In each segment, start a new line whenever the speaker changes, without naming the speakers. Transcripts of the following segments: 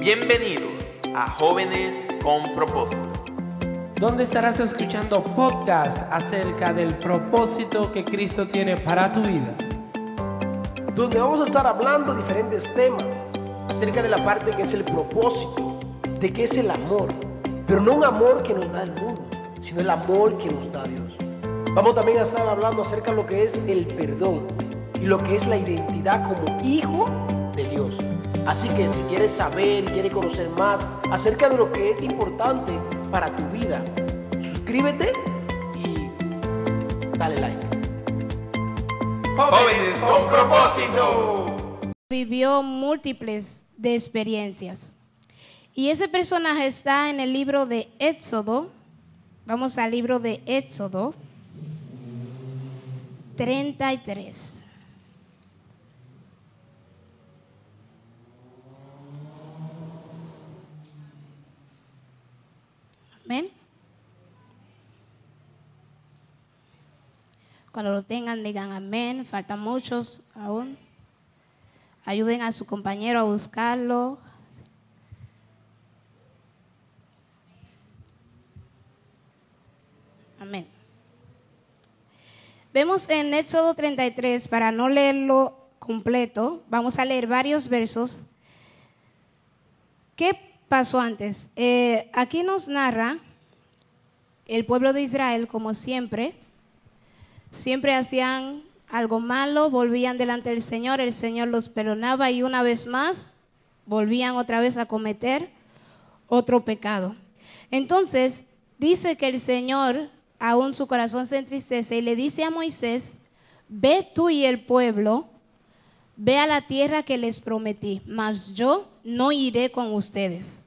Bienvenidos a Jóvenes con Propósito.
donde estarás escuchando podcasts acerca del propósito que Cristo tiene para tu vida.
donde vamos a estar hablando diferentes temas acerca de la parte que es el propósito, de qué es el amor, pero no un amor que nos da el mundo, sino el amor que nos da Dios. Vamos también a estar hablando acerca de lo que es el perdón y lo que es la identidad como hijo de Dios. Así que si quieres saber y quieres conocer más acerca de lo que es importante para tu vida, suscríbete y dale like.
Jóvenes con Propósito.
vivió múltiples de experiencias. Y ese personaje está en el libro de Éxodo. Vamos al libro de Éxodo 33. Amén. Cuando lo tengan, digan amén. Faltan muchos aún. Ayuden a su compañero a buscarlo. Amén. Vemos en Éxodo 33, para no leerlo completo, vamos a leer varios versos. ¿Qué pasó antes? Eh, aquí nos narra el pueblo de Israel, como siempre, siempre hacían algo malo, volvían delante del Señor, el Señor los perdonaba y una vez más volvían otra vez a cometer otro pecado. Entonces, dice que el Señor, aún su corazón se entristece y le dice a Moisés, ve tú y el pueblo, ve a la tierra que les prometí, mas yo no iré con ustedes.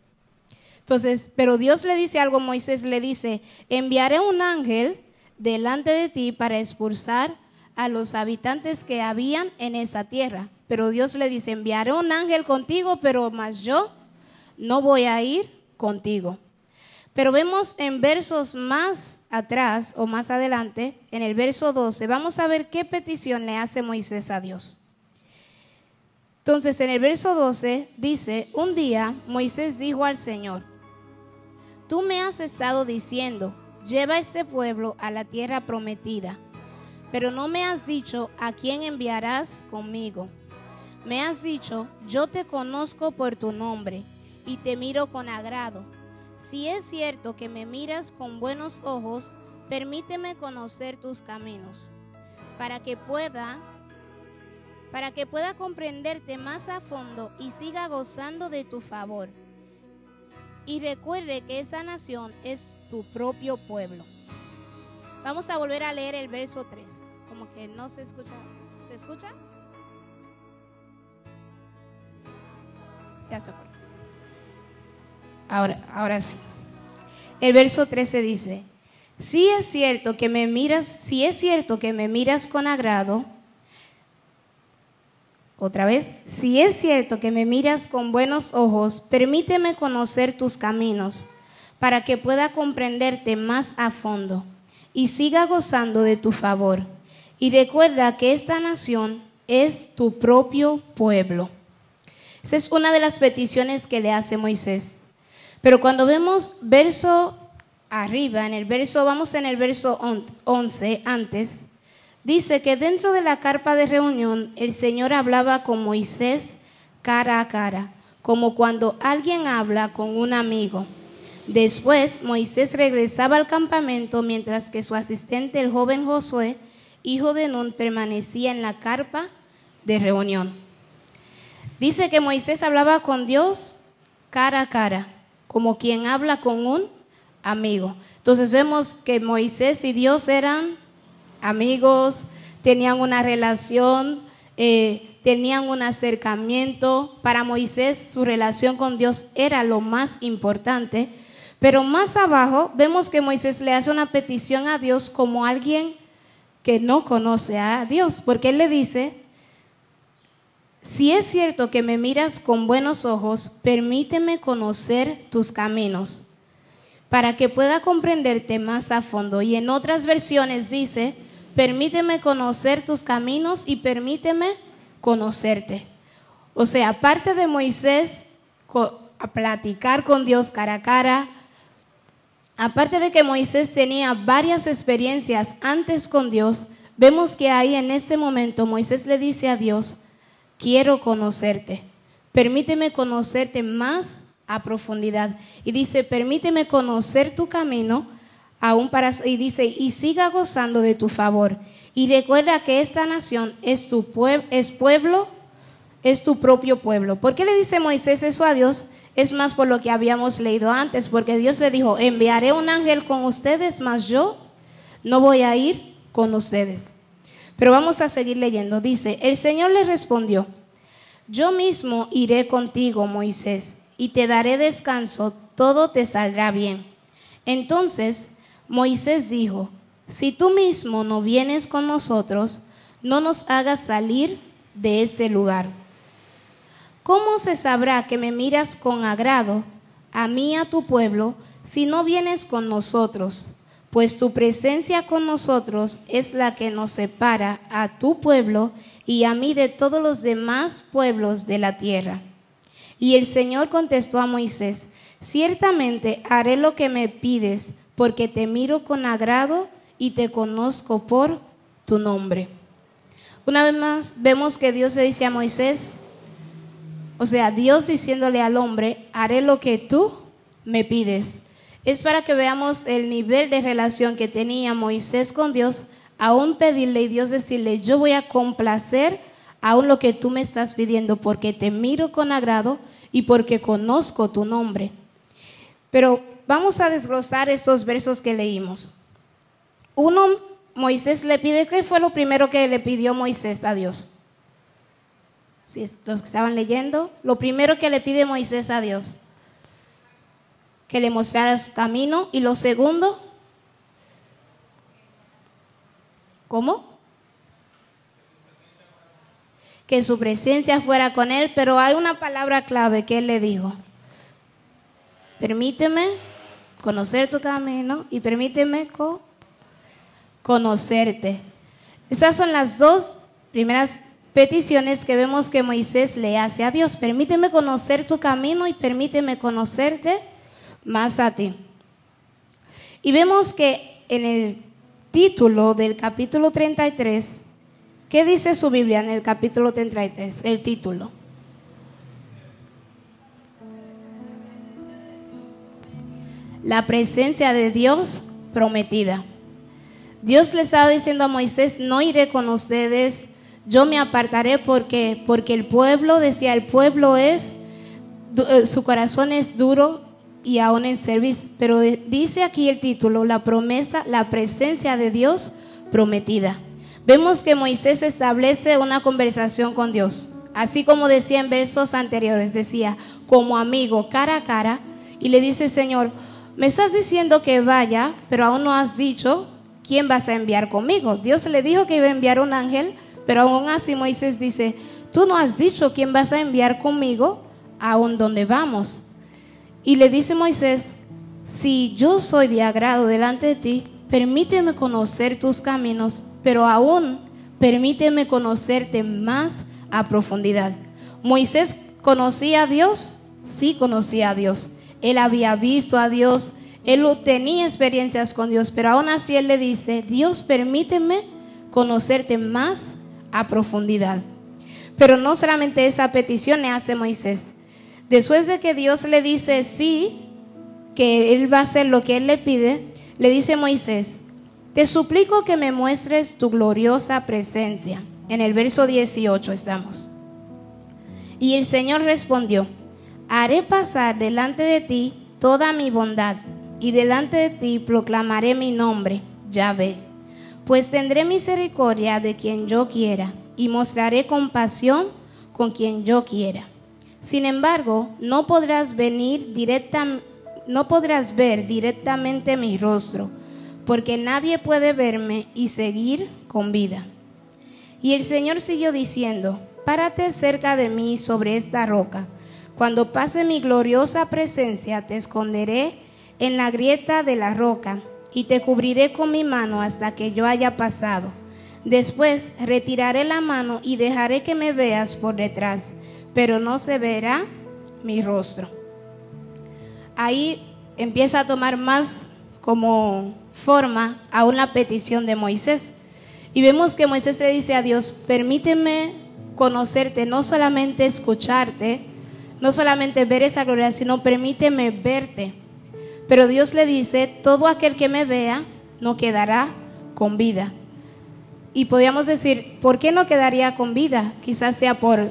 Entonces, pero Dios le dice algo, Moisés le dice, enviaré un ángel delante de ti para expulsar a los habitantes que habían en esa tierra. Pero Dios le dice, enviaré un ángel contigo, pero más yo no voy a ir contigo. Pero vemos en versos más atrás o más adelante, en el verso 12, vamos a ver qué petición le hace Moisés a Dios. Entonces, en el verso 12 dice, un día Moisés dijo al Señor, tú me has estado diciendo, lleva este pueblo a la tierra prometida, pero no me has dicho a quién enviarás conmigo. Me has dicho, yo te conozco por tu nombre y te miro con agrado. Si es cierto que me miras con buenos ojos, permíteme conocer tus caminos, para que pueda para que pueda comprenderte más a fondo y siga gozando de tu favor. Y recuerde que esa nación es tu propio pueblo. Vamos a volver a leer el verso 3. Como que no se escucha. ¿Se escucha? Ya se cortó. Ahora, ahora sí. El verso 13 dice, si es cierto que me miras, si es cierto que me miras con agrado, otra vez, si es cierto que me miras con buenos ojos, permíteme conocer tus caminos para que pueda comprenderte más a fondo y siga gozando de tu favor. Y recuerda que esta nación es tu propio pueblo. Esa es una de las peticiones que le hace Moisés. Pero cuando vemos verso arriba, en el verso, vamos en el verso 11 antes, dice que dentro de la carpa de reunión el Señor hablaba con Moisés cara a cara, como cuando alguien habla con un amigo. Después Moisés regresaba al campamento mientras que su asistente, el joven Josué, hijo de Nun, permanecía en la carpa de reunión. Dice que Moisés hablaba con Dios cara a cara, como quien habla con un amigo. Entonces vemos que Moisés y Dios eran amigos, tenían una relación, eh, tenían un acercamiento. Para Moisés su relación con Dios era lo más importante. Pero más abajo vemos que Moisés le hace una petición a Dios como alguien que no conoce a Dios, porque él le dice, si es cierto que me miras con buenos ojos, permíteme conocer tus caminos para que pueda comprenderte más a fondo. Y en otras versiones dice, permíteme conocer tus caminos y permíteme conocerte. O sea, aparte de Moisés a platicar con Dios cara a cara. Aparte de que Moisés tenía varias experiencias antes con Dios, vemos que ahí en este momento Moisés le dice a Dios, quiero conocerte, permíteme conocerte más a profundidad. Y dice, permíteme conocer tu camino, aún para, y dice, y siga gozando de tu favor. Y recuerda que esta nación es tu es pueblo, es tu propio pueblo. ¿Por qué le dice Moisés eso a Dios? Es más por lo que habíamos leído antes, porque Dios le dijo, enviaré un ángel con ustedes, mas yo no voy a ir con ustedes. Pero vamos a seguir leyendo. Dice, el Señor le respondió, yo mismo iré contigo, Moisés, y te daré descanso, todo te saldrá bien. Entonces Moisés dijo, si tú mismo no vienes con nosotros, no nos hagas salir de este lugar. ¿Cómo se sabrá que me miras con agrado a mí, a tu pueblo, si no vienes con nosotros? Pues tu presencia con nosotros es la que nos separa a tu pueblo y a mí de todos los demás pueblos de la tierra. Y el Señor contestó a Moisés, ciertamente haré lo que me pides, porque te miro con agrado y te conozco por tu nombre. Una vez más vemos que Dios le dice a Moisés, o sea, Dios diciéndole al hombre, haré lo que tú me pides. Es para que veamos el nivel de relación que tenía Moisés con Dios, aún pedirle y Dios decirle, yo voy a complacer aún lo que tú me estás pidiendo, porque te miro con agrado y porque conozco tu nombre. Pero vamos a desglosar estos versos que leímos. Uno, Moisés le pide, ¿qué fue lo primero que le pidió Moisés a Dios? Si los que estaban leyendo, lo primero que le pide Moisés a Dios, que le mostrara su camino. Y lo segundo, ¿cómo? Que su presencia fuera con él, pero hay una palabra clave que él le dijo. Permíteme conocer tu camino y permíteme conocerte. Esas son las dos primeras peticiones que vemos que Moisés le hace a Dios. Permíteme conocer tu camino y permíteme conocerte más a ti. Y vemos que en el título del capítulo 33, ¿qué dice su Biblia en el capítulo 33? El título. La presencia de Dios prometida. Dios le estaba diciendo a Moisés, no iré con ustedes, yo me apartaré porque, porque el pueblo, decía, el pueblo es, eh, su corazón es duro y aún en servicio. Pero dice aquí el título, la promesa, la presencia de Dios prometida. Vemos que Moisés establece una conversación con Dios, así como decía en versos anteriores, decía, como amigo, cara a cara, y le dice, Señor, me estás diciendo que vaya, pero aún no has dicho quién vas a enviar conmigo. Dios le dijo que iba a enviar un ángel, pero aún así Moisés dice, tú no has dicho quién vas a enviar conmigo, aún donde vamos. Y le dice Moisés, si yo soy de agrado delante de ti, permíteme conocer tus caminos, pero aún permíteme conocerte más a profundidad. Moisés conocía a Dios, sí conocía a Dios. Él había visto a Dios, él tenía experiencias con Dios, pero aún así él le dice, Dios permíteme conocerte más a profundidad. Pero no solamente esa petición le hace Moisés, Después de que Dios le dice sí, que Él va a hacer lo que Él le pide, le dice Moisés, te suplico que me muestres tu gloriosa presencia. En el verso 18 estamos. Y el Señor respondió, haré pasar delante de ti toda mi bondad, y delante de ti proclamaré mi nombre, Yahvé. Pues tendré misericordia de quien yo quiera, y mostraré compasión con quien yo quiera. Sin embargo, no podrás venir directa, no podrás ver directamente mi rostro, porque nadie puede verme y seguir con vida. Y el Señor siguió diciendo, párate cerca de mí sobre esta roca. Cuando pase mi gloriosa presencia, te esconderé en la grieta de la roca y te cubriré con mi mano hasta que yo haya pasado. Después retiraré la mano y dejaré que me veas por detrás pero no se verá mi rostro. ahí empieza a tomar más como forma a una petición de Moisés. Y vemos que Moisés le dice a Dios, permíteme conocerte, no solamente escucharte, no solamente ver esa gloria, sino permíteme verte. Pero Dios le dice, todo aquel que me vea no quedará con vida. Y podríamos decir, ¿por qué no quedaría con vida? Quizás sea por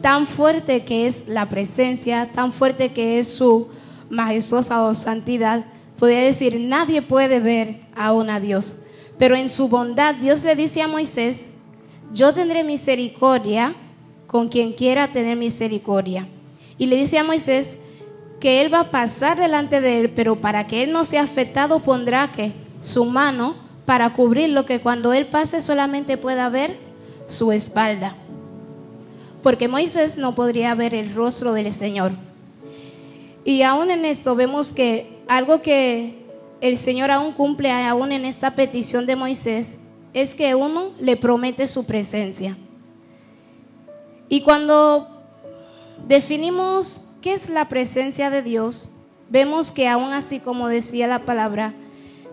tan fuerte que es la presencia, tan fuerte que es su majestuosa santidad. Podría decir, nadie puede ver aún a Dios. Pero en su bondad Dios le dice a Moisés, yo tendré misericordia con quien quiera tener misericordia. Y le dice a Moisés que él va a pasar delante de él, pero para que él no sea afectado pondrá que su mano para cubrirlo, que cuando él pase solamente pueda ver su espalda. Porque Moisés no podría ver el rostro del Señor. Y aún en esto vemos que algo que el Señor aún cumple aún en esta petición de Moisés es que uno le promete su presencia. Y cuando definimos qué es la presencia de Dios, vemos que aún así como decía la palabra,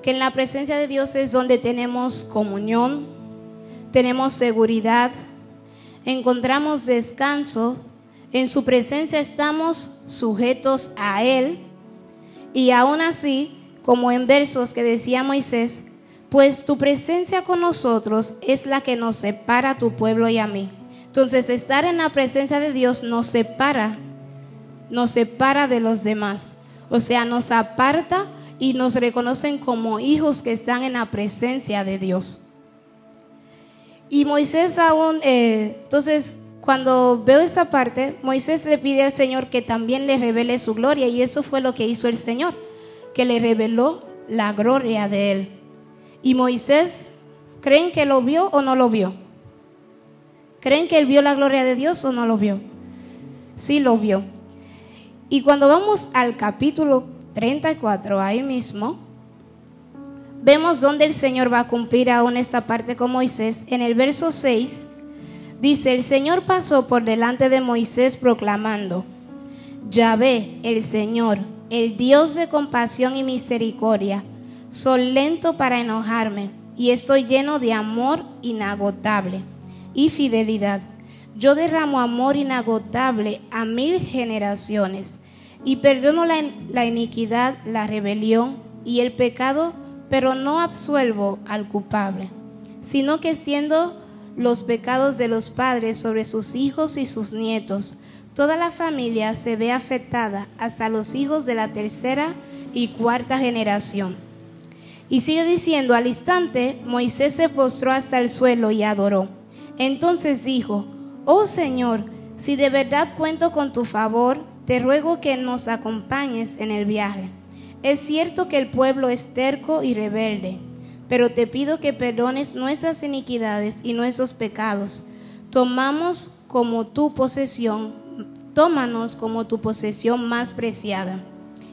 que en la presencia de Dios es donde tenemos comunión, tenemos seguridad, encontramos descanso, en su presencia estamos sujetos a Él y aún así, como en versos que decía Moisés, pues tu presencia con nosotros es la que nos separa a tu pueblo y a mí. Entonces, estar en la presencia de Dios nos separa, nos separa de los demás. O sea, nos aparta y nos reconocen como hijos que están en la presencia de Dios. Y Moisés aún, eh, entonces, cuando veo esa parte, Moisés le pide al Señor que también le revele su gloria y eso fue lo que hizo el Señor, que le reveló la gloria de él. Y Moisés, ¿creen que lo vio o no lo vio? ¿Creen que él vio la gloria de Dios o no lo vio? Sí lo vio. Y cuando vamos al capítulo 34, ahí mismo, vemos donde el Señor va a cumplir aún esta parte con Moisés. En el verso 6 dice, el Señor pasó por delante de Moisés proclamando, Yahvé, el Señor, el Dios de compasión y misericordia, soy lento para enojarme y estoy lleno de amor inagotable y fidelidad. Yo derramo amor inagotable a mil generaciones y perdono la, la, iniquidad, la rebelión y el pecado, pero no absuelvo al culpable, sino que extiendo los pecados de los padres sobre sus hijos y sus nietos. Toda la familia se ve afectada hasta los hijos de la tercera y cuarta generación. Y sigue diciendo, al instante Moisés se postró hasta el suelo y adoró. Entonces dijo, oh Señor, si de verdad cuento con tu favor, te ruego que nos acompañes en el viaje. Es cierto que el pueblo es terco y rebelde, pero te pido que perdones nuestras iniquidades y nuestros pecados. Tomamos como tu posesión, tómanos como tu posesión más preciada.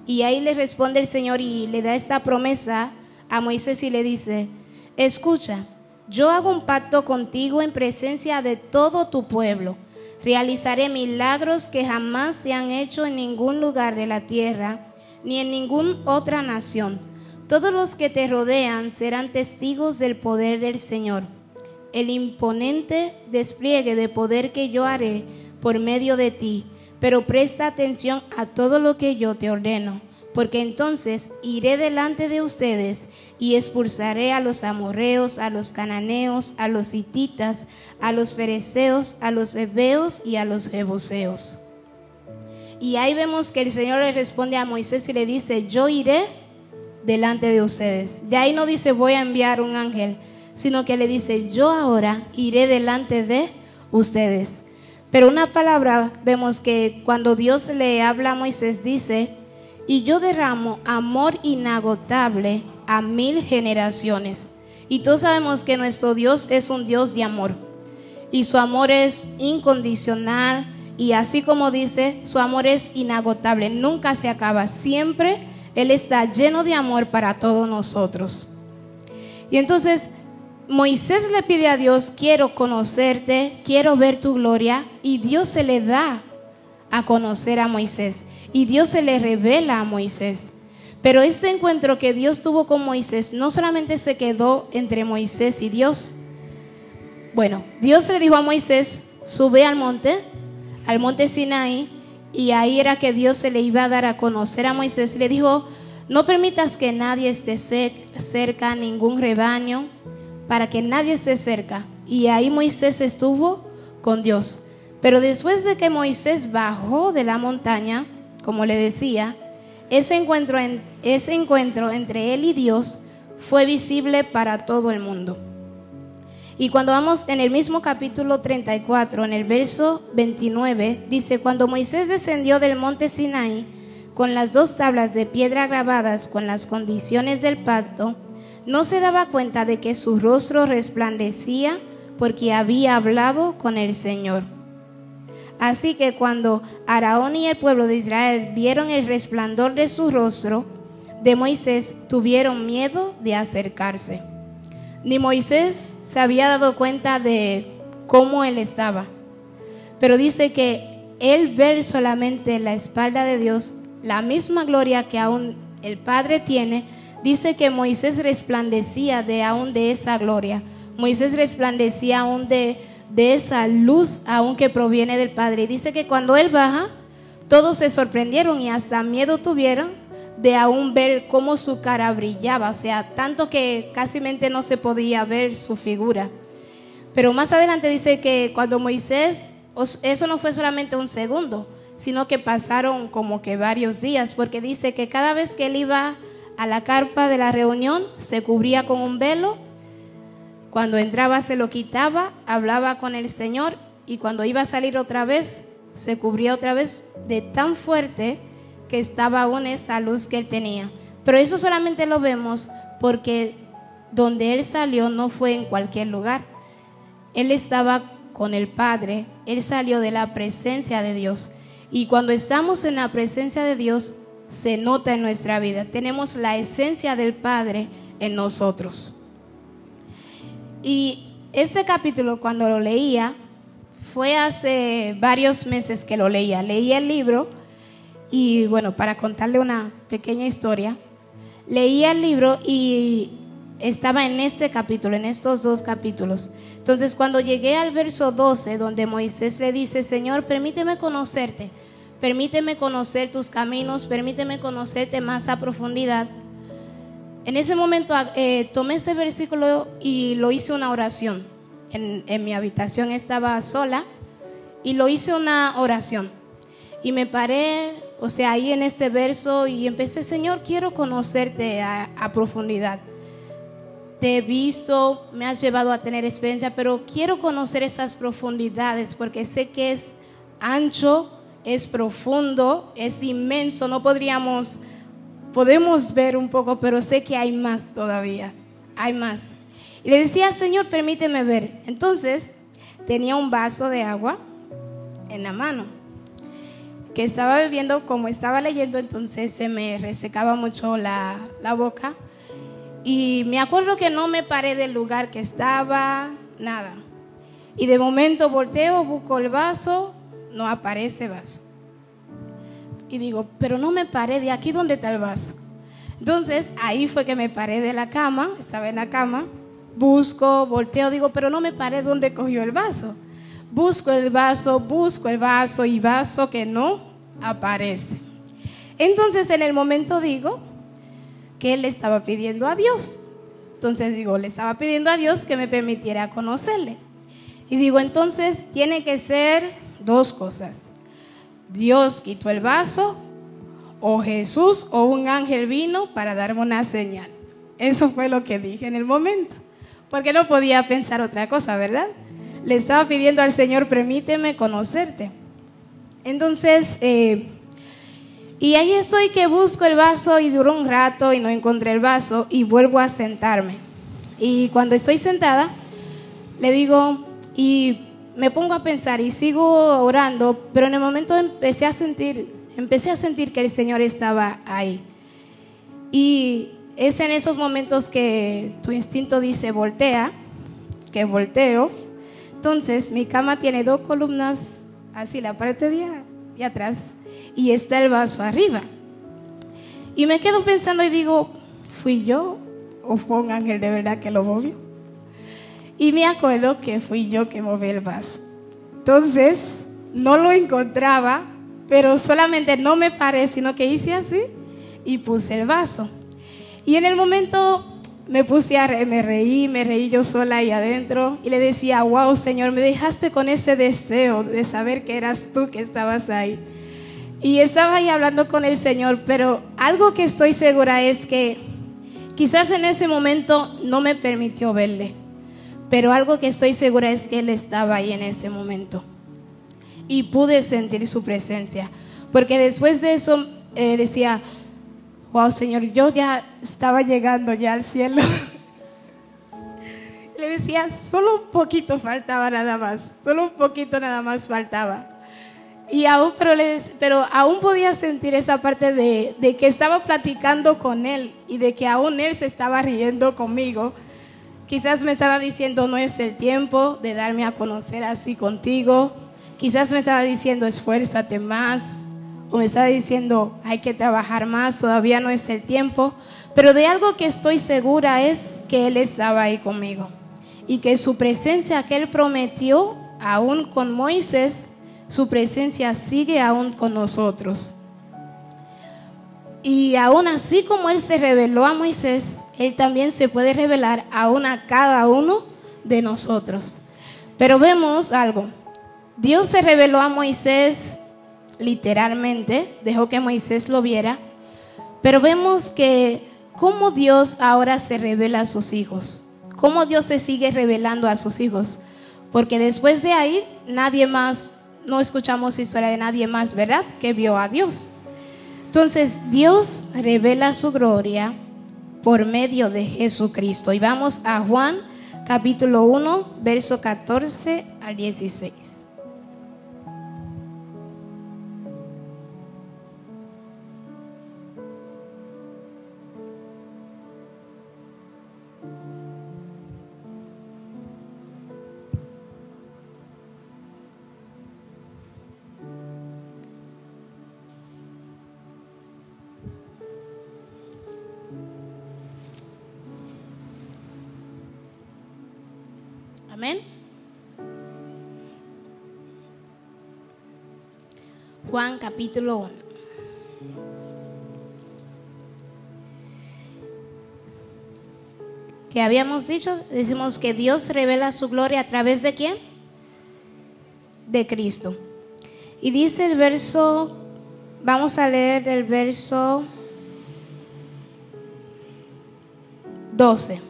Y ahí le responde el Señor y le da esta promesa a Moisés y le dice, escucha, yo hago un pacto contigo en presencia de todo tu pueblo. Realizaré milagros que jamás se han hecho en ningún lugar de la tierra, ni en ninguna otra nación. Todos los que te rodean serán testigos del poder del Señor. El imponente despliegue de poder que yo haré por medio de ti, pero presta atención a todo lo que yo te ordeno porque entonces iré delante de ustedes y expulsaré a los amorreos, a los cananeos, a los hititas, a los fereceos, a los hebeos y a los jebuseos. Y ahí vemos que el Señor le responde a Moisés y le dice, yo iré delante de ustedes. Ya ahí no dice voy a enviar un ángel, sino que le dice, yo ahora iré delante de ustedes. Pero una palabra, vemos que cuando Dios le habla a Moisés, dice, y yo derramo amor inagotable a mil generaciones. Y todos sabemos que nuestro Dios es un Dios de amor. Y su amor es incondicional. Y así como dice, su amor es inagotable. Nunca se acaba. Siempre Él está lleno de amor para todos nosotros. Y entonces Moisés le pide a Dios, quiero conocerte, quiero ver tu gloria. Y Dios se le da a conocer a Moisés y Dios se le revela a Moisés. Pero este encuentro que Dios tuvo con Moisés no solamente se quedó entre Moisés y Dios. Bueno, Dios le dijo a Moisés, sube al monte, al monte Sinaí, y ahí era que Dios se le iba a dar a conocer a Moisés. Le dijo, no permitas que nadie esté cerca, ningún rebaño, para que nadie esté cerca. Y ahí Moisés estuvo con Dios. Pero después de que Moisés bajó de la montaña, como le decía, ese encuentro, ese encuentro entre él y Dios fue visible para todo el mundo. Y cuando vamos en el mismo capítulo 34, en el verso 29, dice, cuando Moisés descendió del monte Sinai con las dos tablas de piedra grabadas con las condiciones del pacto, no se daba cuenta de que su rostro resplandecía porque había hablado con el Señor. Así que cuando Araón y el pueblo de Israel vieron el resplandor de su rostro de Moisés, tuvieron miedo de acercarse. Ni Moisés se había dado cuenta de cómo él estaba. Pero dice que él ver solamente la espalda de Dios, la misma gloria que aún el Padre tiene, dice que Moisés resplandecía de aún de esa gloria. Moisés resplandecía aún de de esa luz aún que proviene del Padre. Y dice que cuando Él baja, todos se sorprendieron y hasta miedo tuvieron de aún ver cómo su cara brillaba, o sea, tanto que casi no se podía ver su figura. Pero más adelante dice que cuando Moisés, eso no fue solamente un segundo, sino que pasaron como que varios días, porque dice que cada vez que él iba a la carpa de la reunión, se cubría con un velo cuando entraba se lo quitaba, hablaba con el Señor y cuando iba a salir otra vez, se cubría otra vez de tan fuerte que estaba aún esa luz que él tenía. Pero eso solamente lo vemos porque donde él salió no fue en cualquier lugar. Él estaba con el Padre, él salió de la presencia de Dios. Y cuando estamos en la presencia de Dios, se nota en nuestra vida. Tenemos la esencia del Padre en nosotros. Y este capítulo cuando lo leía, fue hace varios meses que lo leía. Leí el libro y bueno, para contarle una pequeña historia, leía el libro y estaba en este capítulo, en estos dos capítulos. Entonces cuando llegué al verso 12, donde Moisés le dice, Señor, permíteme conocerte, permíteme conocer tus caminos, permíteme conocerte más a profundidad. En ese momento eh, tomé ese versículo y lo hice una oración. En, en, mi habitación estaba sola y lo hice una oración. Y me paré, o sea, ahí en este verso y empecé, Señor, quiero conocerte a, a profundidad. Te he visto, me has llevado a tener experiencia, pero quiero conocer esas profundidades porque sé que es ancho, es profundo, es inmenso. No podríamos podemos ver un poco, pero sé que hay más todavía, hay más. Y le decía, Señor, permíteme ver. Entonces tenía un vaso de agua en la mano, que estaba bebiendo, como estaba leyendo, entonces se me resecaba mucho la, la boca. Y me acuerdo que no me paré del lugar que estaba, nada. Y de momento volteo, busco el vaso, no aparece vaso y digo, pero no me paré de aquí donde está el vaso. Entonces ahí fue que me paré de la cama, estaba en la cama, busco, volteo, digo, pero no me paré donde cogió el vaso. Busco el vaso, busco el vaso y vaso que no aparece. Entonces en el momento digo que él le estaba pidiendo a Dios. Entonces digo, le estaba pidiendo a Dios que me permitiera conocerle. Y digo, entonces tiene que ser dos cosas. Dios quitó el vaso o Jesús o un ángel vino para darme una señal. Eso fue lo que dije en el momento, porque no podía pensar otra cosa, ¿verdad? Le estaba pidiendo al Señor, permíteme conocerte. Entonces, eh, y ahí estoy que busco el vaso y duró un rato y no encontré el vaso y vuelvo a sentarme. Y cuando estoy sentada, le digo, y me pongo a pensar y sigo orando, pero en el momento empecé a sentir, empecé a sentir que el Señor estaba ahí. Y es en esos momentos que tu instinto dice voltea, que volteo. Entonces mi cama tiene dos columnas, así la parte de y atrás y está el vaso arriba. Y me quedo pensando y digo, ¿fui yo o fue un ángel de verdad que lo movió? Y me acuerdo que fui yo que moví el vaso. Entonces, no lo encontraba, pero solamente no me paré, sino que hice así y puse el vaso. Y en el momento me puse a re me reí, me reí yo sola ahí adentro y le decía, wow, Señor, me dejaste con ese deseo de saber que eras tú que estabas ahí. Y estaba ahí hablando con el Señor, pero algo que estoy segura es que quizás en ese momento no me permitió verle, pero algo que estoy segura es que Él estaba ahí en ese momento. Y pude sentir su presencia, porque después de eso eh, decía, wow Señor, yo ya estaba llegando ya al cielo. Le decía, solo un poquito faltaba nada más, solo un poquito nada más faltaba. Y aún, pero, aún podía sentir esa parte de, de, que estaba platicando con él y de que aún él se estaba riendo conmigo. Quizás me estaba diciendo, no es el tiempo de darme a conocer así contigo. Quizás me estaba diciendo, esfuérzate más, o me estaba diciendo, hay que trabajar más, todavía no es el tiempo, pero de algo que estoy segura es que Él estaba ahí conmigo y que su presencia que Él prometió, aún con Moisés, su presencia sigue aún con nosotros. Y aún así como Él se reveló a Moisés, Él también se puede revelar aún a cada uno de nosotros. Pero vemos algo. Dios se reveló a Moisés literalmente, dejó que Moisés lo viera, pero vemos que cómo Dios ahora se revela a sus hijos, cómo Dios se sigue revelando a sus hijos, porque después de ahí nadie más, no escuchamos historia de nadie más, ¿verdad? Que vio a Dios. Entonces Dios revela su gloria por medio de Jesucristo. Y vamos a Juan capítulo 1, verso 14 al 16. Juan capítulo 1. Que habíamos dicho, decimos que Dios revela su gloria a través de quién? De Cristo. Y dice el verso, vamos a leer el verso 12.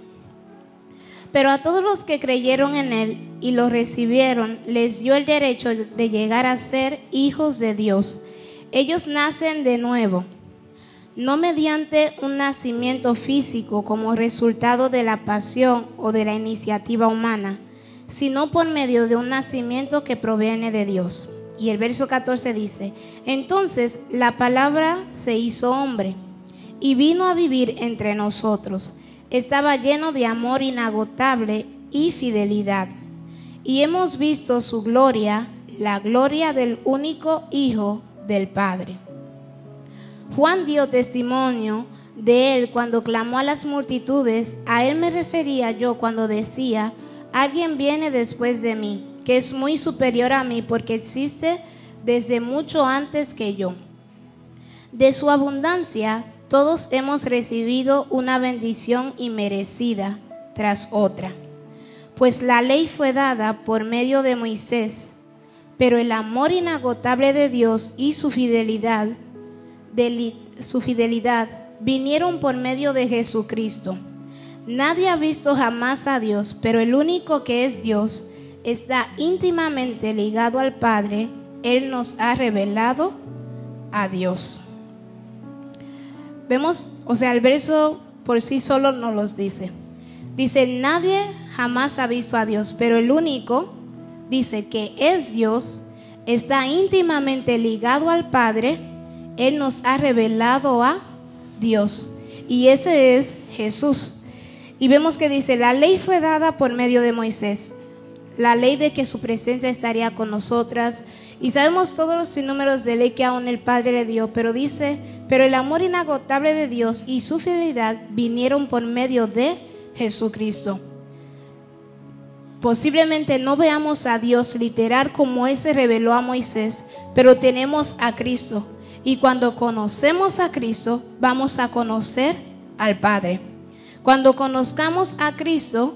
Pero a todos los que creyeron en Él y lo recibieron, les dio el derecho de llegar a ser hijos de Dios. Ellos nacen de nuevo, no mediante un nacimiento físico como resultado de la pasión o de la iniciativa humana, sino por medio de un nacimiento que proviene de Dios. Y el verso 14 dice, entonces la palabra se hizo hombre y vino a vivir entre nosotros estaba lleno de amor inagotable y fidelidad. Y hemos visto su gloria, la gloria del único Hijo del Padre. Juan dio testimonio de él cuando clamó a las multitudes. A él me refería yo cuando decía, alguien viene después de mí, que es muy superior a mí porque existe desde mucho antes que yo. De su abundancia todos hemos recibido una bendición inmerecida tras otra, pues la ley fue dada por medio de Moisés, pero el amor inagotable de Dios y su fidelidad, su fidelidad vinieron por medio de Jesucristo. Nadie ha visto jamás a Dios, pero el único que es Dios está íntimamente ligado al Padre. Él nos ha revelado a Dios. Vemos, o sea, el verso por sí solo nos los dice. Dice, nadie jamás ha visto a Dios, pero el único, dice que es Dios, está íntimamente ligado al Padre, Él nos ha revelado a Dios. Y ese es Jesús. Y vemos que dice, la ley fue dada por medio de Moisés. La ley de que su presencia estaría con nosotras. Y sabemos todos los sinnúmeros de ley que aún el Padre le dio, pero dice, pero el amor inagotable de Dios y su fidelidad vinieron por medio de Jesucristo. Posiblemente no veamos a Dios literal como Él se reveló a Moisés, pero tenemos a Cristo. Y cuando conocemos a Cristo, vamos a conocer al Padre. Cuando conozcamos a Cristo,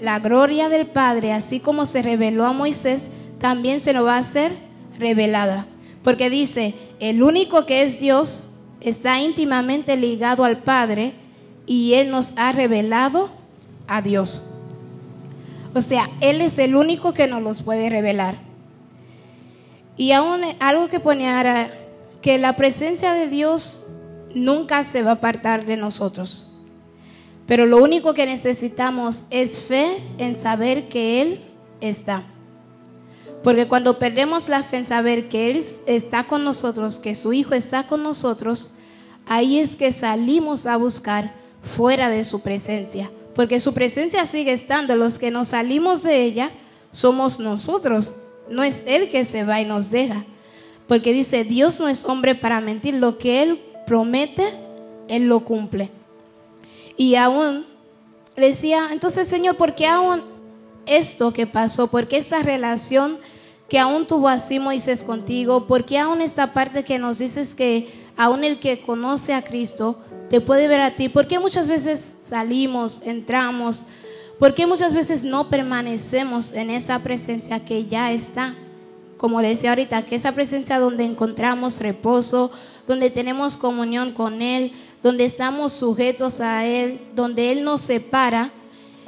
la gloria del Padre, así como se reveló a Moisés, también se nos va a ser revelada. Porque dice, el único que es Dios está íntimamente ligado al Padre y Él nos ha revelado a Dios. O sea, Él es el único que nos los puede revelar. Y aún algo que ponía que la presencia de Dios nunca se va a apartar de nosotros. Pero lo único que necesitamos es fe en saber que Él está. Porque cuando perdemos la fe en saber que Él está con nosotros, que su Hijo está con nosotros, ahí es que salimos a buscar fuera de su presencia porque su presencia sigue estando. Los que nos salimos de ella somos nosotros. No es Él que se va y nos deja. Porque dice, Dios no es hombre para mentir. Lo que Él promete, Él lo cumple. Y aún decía, entonces Señor, ¿por qué aún esto que pasó? ¿Por qué esta relación que aún tuvo así Moisés contigo? ¿Por qué aún esta parte que nos dices que aún el que conoce a Cristo te puede ver a ti. ¿Por qué muchas veces salimos, entramos? ¿Por qué muchas veces no permanecemos en esa presencia que ya está? Como decía ahorita, que esa presencia donde encontramos reposo, donde tenemos comunión con Él, donde estamos sujetos a Él, donde Él nos separa.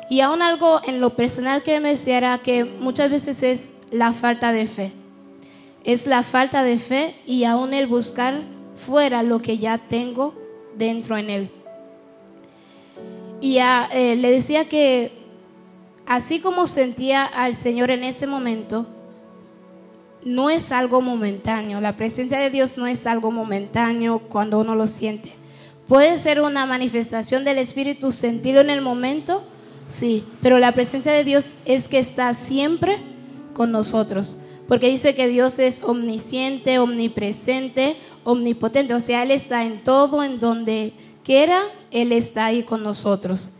Y aún algo en lo personal que me decía era que muchas veces es la falta de fe. Es la falta de fe y aún el buscar fuera lo que ya tengo dentro en él. Y eh, le decía que así como sentía al Señor en ese momento, no es algo momentáneo. La presencia de Dios no es algo momentáneo cuando uno lo siente. Puede ser una manifestación del Espíritu, sentirlo en el momento, sí, pero la presencia de Dios es que está siempre con nosotros. Porque dice que Dios es omnisciente, omnipresente, omnipotente. O sea, Él está en todo, en donde quiera, Él está ahí con nosotros.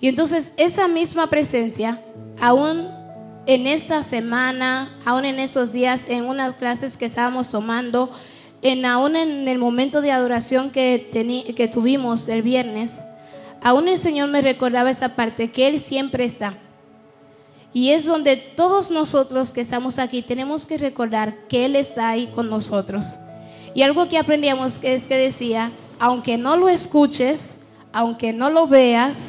Y entonces esa misma presencia, aún en esta semana, aún en esos días, en unas clases que estábamos tomando, en, aún en el momento de adoración que, que tuvimos el viernes, aún el Señor me recordaba esa parte, que Él siempre está. Y es donde todos nosotros que estamos aquí tenemos que recordar que Él está ahí con nosotros. Y algo que aprendíamos es que decía, aunque no lo escuches, aunque no lo veas,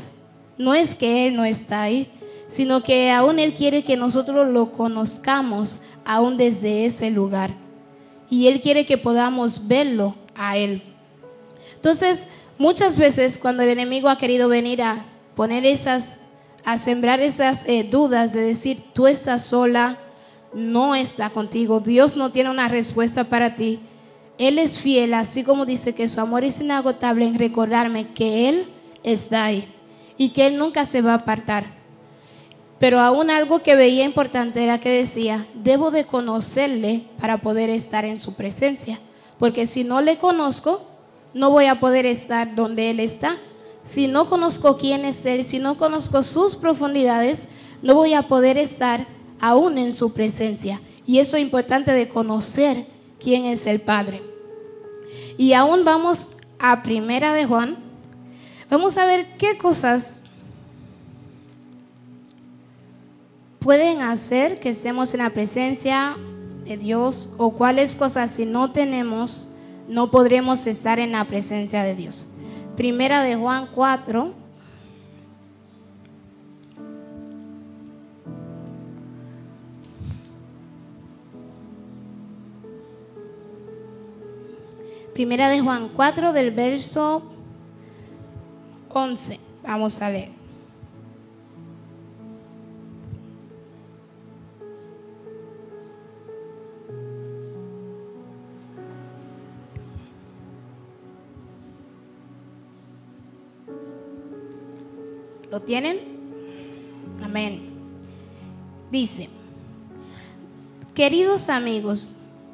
no es que Él no está ahí, sino que aún Él quiere que nosotros lo conozcamos aún desde ese lugar. Y Él quiere que podamos verlo a Él. Entonces, muchas veces cuando el enemigo ha querido venir a poner esas a sembrar esas eh, dudas de decir, tú estás sola, no está contigo, Dios no tiene una respuesta para ti. Él es fiel, así como dice que su amor es inagotable en recordarme que Él está ahí y que Él nunca se va a apartar. Pero aún algo que veía importante era que decía, debo de conocerle para poder estar en su presencia, porque si no le conozco, no voy a poder estar donde Él está si no conozco quién es Él, si no conozco sus profundidades, no voy a poder estar aún en su presencia. Y eso es importante de conocer quién es el Padre. Y aún vamos a Primera de Juan. Vamos a ver qué cosas pueden hacer que estemos en la presencia de Dios o cuáles cosas si no tenemos no podremos estar en la presencia de Dios. Primera de Juan 4. Primera de Juan 4 del verso 11. Vamos a leer. ¿Lo tienen? Amén. Dice, queridos amigos,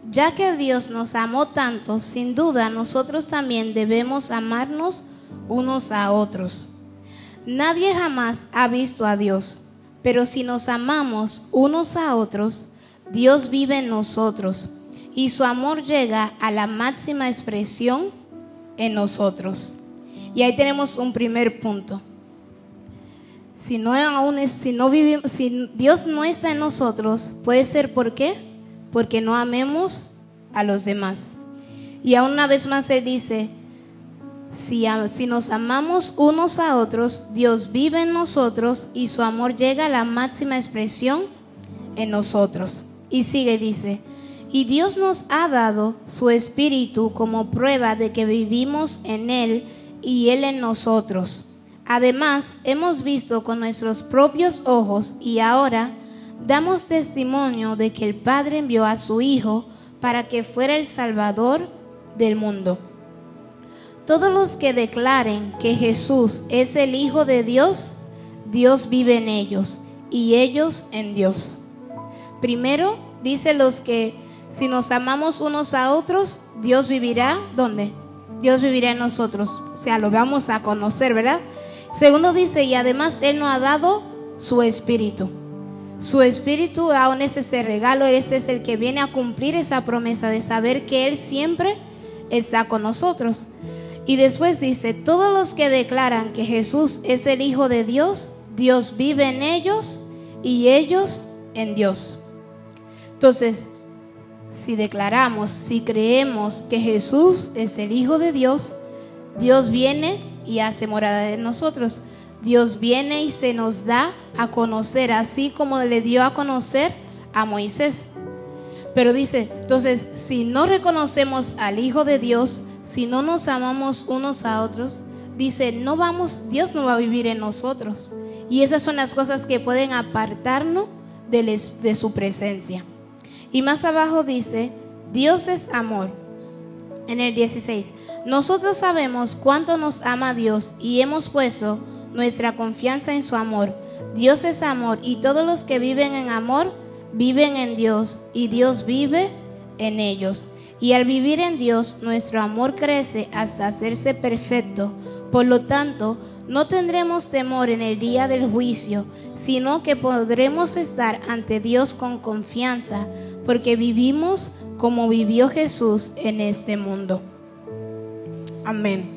ya que Dios nos amó tanto, sin duda nosotros también debemos amarnos unos a otros. Nadie jamás ha visto a Dios, pero si nos amamos unos a otros, Dios vive en nosotros y su amor llega a la máxima expresión en nosotros. Y ahí tenemos un primer punto. Si no aún si no vivimos, si Dios no está en nosotros, puede ser por qué? Porque no amemos a los demás. Y aún una vez más él dice, si, si nos amamos unos a otros, Dios vive en nosotros y su amor llega a la máxima expresión en nosotros. Y sigue, dice, y Dios nos ha dado su espíritu como prueba de que vivimos en Él y Él en nosotros. Además, hemos visto con nuestros propios ojos y ahora damos testimonio de que el Padre envió a su Hijo para que fuera el Salvador del mundo. Todos los que declaren que Jesús es el Hijo de Dios, Dios vive en ellos y ellos en Dios. Primero, dice los que si nos amamos unos a otros, Dios vivirá, ¿dónde? Dios vivirá en nosotros. O sea, lo vamos a conocer, ¿verdad? Segundo dice, y además Él nos ha dado su espíritu. Su espíritu aún es ese regalo, ese es el que viene a cumplir esa promesa de saber que Él siempre está con nosotros. Y después dice, todos los que declaran que Jesús es el Hijo de Dios, Dios vive en ellos y ellos en Dios. Entonces, si declaramos, si creemos que Jesús es el Hijo de Dios, Dios viene y hace morada en nosotros. Dios viene y se nos da a conocer, así como le dio a conocer a Moisés. Pero dice, entonces, si no reconocemos al Hijo de Dios, si no nos amamos unos a otros, dice, no vamos, Dios no va a vivir en nosotros. Y esas son las cosas que pueden apartarnos de, de su presencia. Y más abajo dice, Dios es amor en el 16. Nosotros sabemos cuánto nos ama Dios y hemos puesto nuestra confianza en su amor. Dios es amor y todos los que viven en amor viven en Dios y Dios vive en ellos. Y al vivir en Dios, nuestro amor crece hasta hacerse perfecto. Por lo tanto, no tendremos temor en el día del juicio, sino que podremos estar ante Dios con confianza, porque vivimos como vivió Jesús en este mundo. Amén.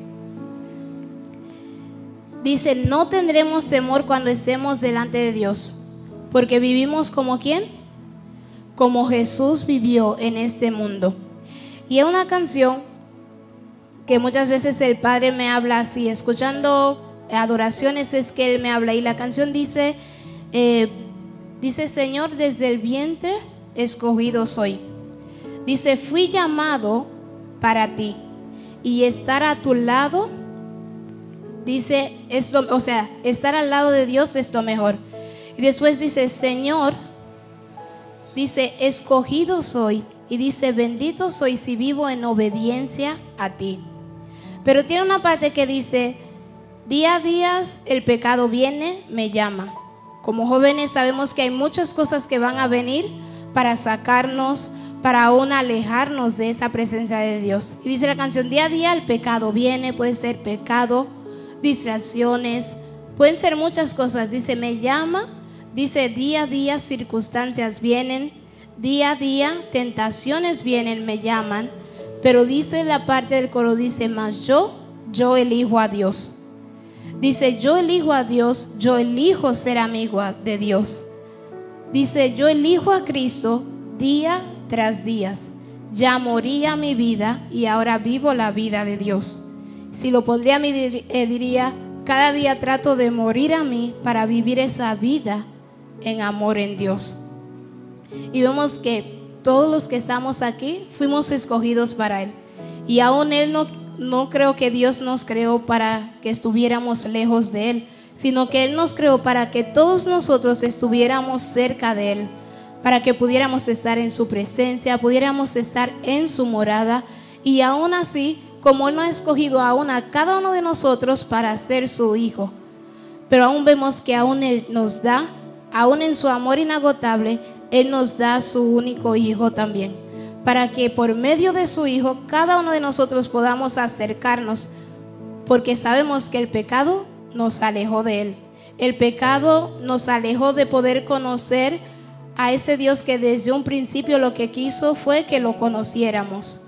Dice, no tendremos temor cuando estemos delante de Dios, porque vivimos como quién? Como Jesús vivió en este mundo. Y es una canción que muchas veces el Padre me habla así, escuchando adoraciones es que Él me habla. Y la canción dice, eh, dice, Señor, desde el vientre escogido soy. Dice, fui llamado para ti y estar a tu lado, dice, es o sea, estar al lado de Dios es lo mejor. Y después dice, Señor, dice, escogido soy. Y dice, bendito soy si vivo en obediencia a ti. Pero tiene una parte que dice, día a día el pecado viene, me llama. Como jóvenes sabemos que hay muchas cosas que van a venir para sacarnos para aún alejarnos de esa presencia de Dios. Y dice la canción, día a día el pecado viene, puede ser pecado, distracciones, pueden ser muchas cosas. Dice, me llama, dice, día a día circunstancias vienen, día a día tentaciones vienen, me llaman, pero dice la parte del coro, dice, más yo, yo elijo a Dios. Dice, yo elijo a Dios, yo elijo ser amigo de Dios. Dice, yo elijo a Cristo día tras días. Ya moría mi vida y ahora vivo la vida de Dios. Si lo podría, eh, diría, cada día trato de morir a mí para vivir esa vida en amor en Dios. Y vemos que todos los que estamos aquí fuimos escogidos para Él. Y aún Él no, no creo que Dios nos creó para que estuviéramos lejos de Él, sino que Él nos creó para que todos nosotros estuviéramos cerca de Él para que pudiéramos estar en su presencia, pudiéramos estar en su morada y aún así, como Él nos ha escogido aún a cada uno de nosotros para ser su hijo. Pero aún vemos que aún Él nos da aún en su amor inagotable, Él nos da su único Hijo también, para que por medio de su Hijo cada uno de nosotros podamos acercarnos, porque sabemos que el pecado nos alejó de Él. El pecado nos alejó de poder conocer a ese Dios que desde un principio lo que quiso fue que lo conociéramos.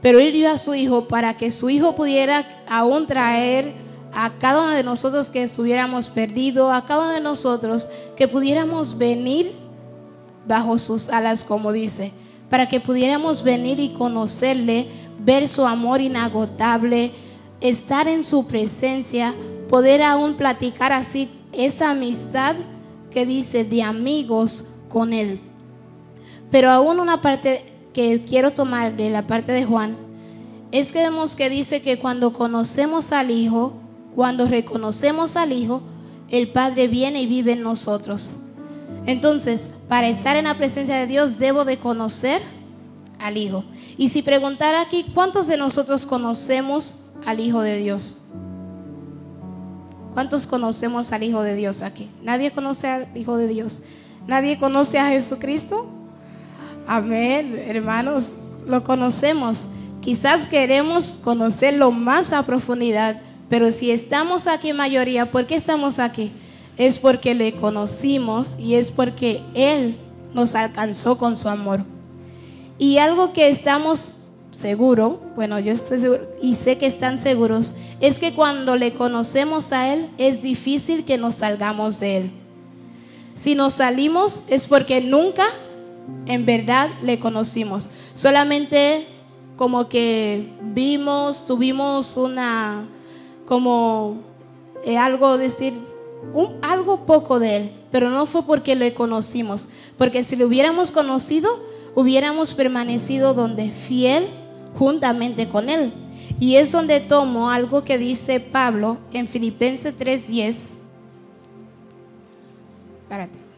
Pero Él dio a su Hijo para que su Hijo pudiera aún traer a cada uno de nosotros que estuviéramos perdidos, a cada uno de nosotros que pudiéramos venir bajo sus alas, como dice, para que pudiéramos venir y conocerle, ver su amor inagotable, estar en su presencia, poder aún platicar así esa amistad que dice de amigos con Él. Pero aún una parte que quiero tomar de la parte de Juan es que vemos que dice que cuando conocemos al Hijo, cuando reconocemos al Hijo, el Padre viene y vive en nosotros. Entonces, para estar en la presencia de Dios debo de conocer al Hijo. Y si preguntara aquí, ¿cuántos de nosotros conocemos al Hijo de Dios? ¿Cuántos conocemos al Hijo de Dios aquí? ¿Nadie conoce al Hijo de Dios? ¿Nadie conoce a Jesucristo? Amén, hermanos, lo conocemos. Quizás queremos conocerlo más a profundidad, pero si estamos aquí mayoría, ¿por qué estamos aquí? Es porque le conocimos y es porque Él nos alcanzó con su amor. Y algo que estamos seguros, bueno, yo estoy seguro y sé que están seguros, es que cuando le conocemos a Él es difícil que nos salgamos de Él. Si nos salimos es porque nunca en verdad le conocimos. Solamente como que vimos, tuvimos una, como eh, algo decir, algo poco de él, pero no fue porque le conocimos, porque si lo hubiéramos conocido, hubiéramos permanecido donde fiel juntamente con él. Y es donde tomo algo que dice Pablo en Filipenses 3:10 para terminar.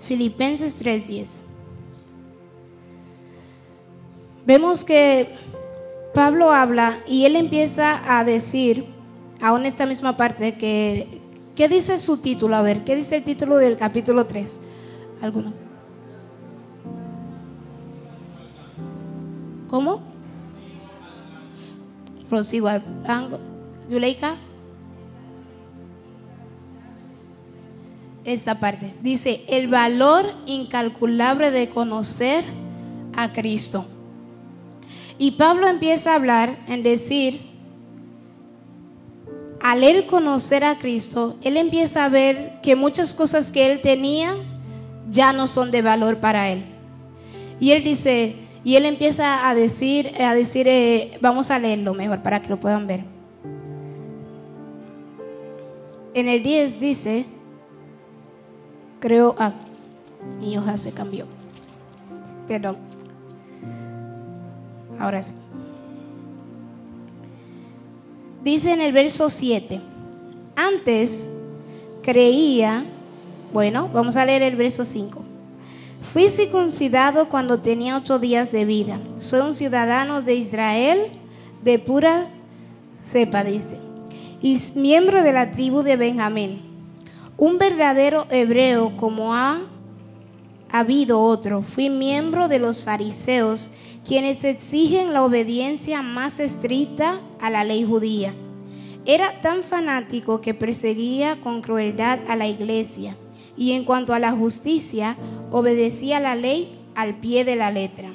Filipenses 3:10. Vemos que Pablo habla y él empieza a decir, aún esta misma parte, que, ¿qué dice su título? A ver, ¿qué dice el título del capítulo 3? ¿Alguno? ¿Cómo? Prosigo al Yuleika. Esta parte dice: el valor incalculable de conocer a Cristo. Y Pablo empieza a hablar en decir, al él conocer a Cristo, él empieza a ver que muchas cosas que él tenía ya no son de valor para él. Y él dice, y él empieza a decir, a decir, eh, vamos a leerlo mejor para que lo puedan ver. En el 10 dice, creo, ah, mi hoja se cambió. Perdón. Ahora sí. Dice en el verso 7, antes creía, bueno, vamos a leer el verso 5. Fui circuncidado cuando tenía ocho días de vida. Soy un ciudadano de Israel de pura cepa, dice. Y miembro de la tribu de Benjamín. Un verdadero hebreo como ha habido otro. Fui miembro de los fariseos, quienes exigen la obediencia más estricta a la ley judía. Era tan fanático que perseguía con crueldad a la iglesia y en cuanto a la justicia, obedecía la ley al pie de la letra.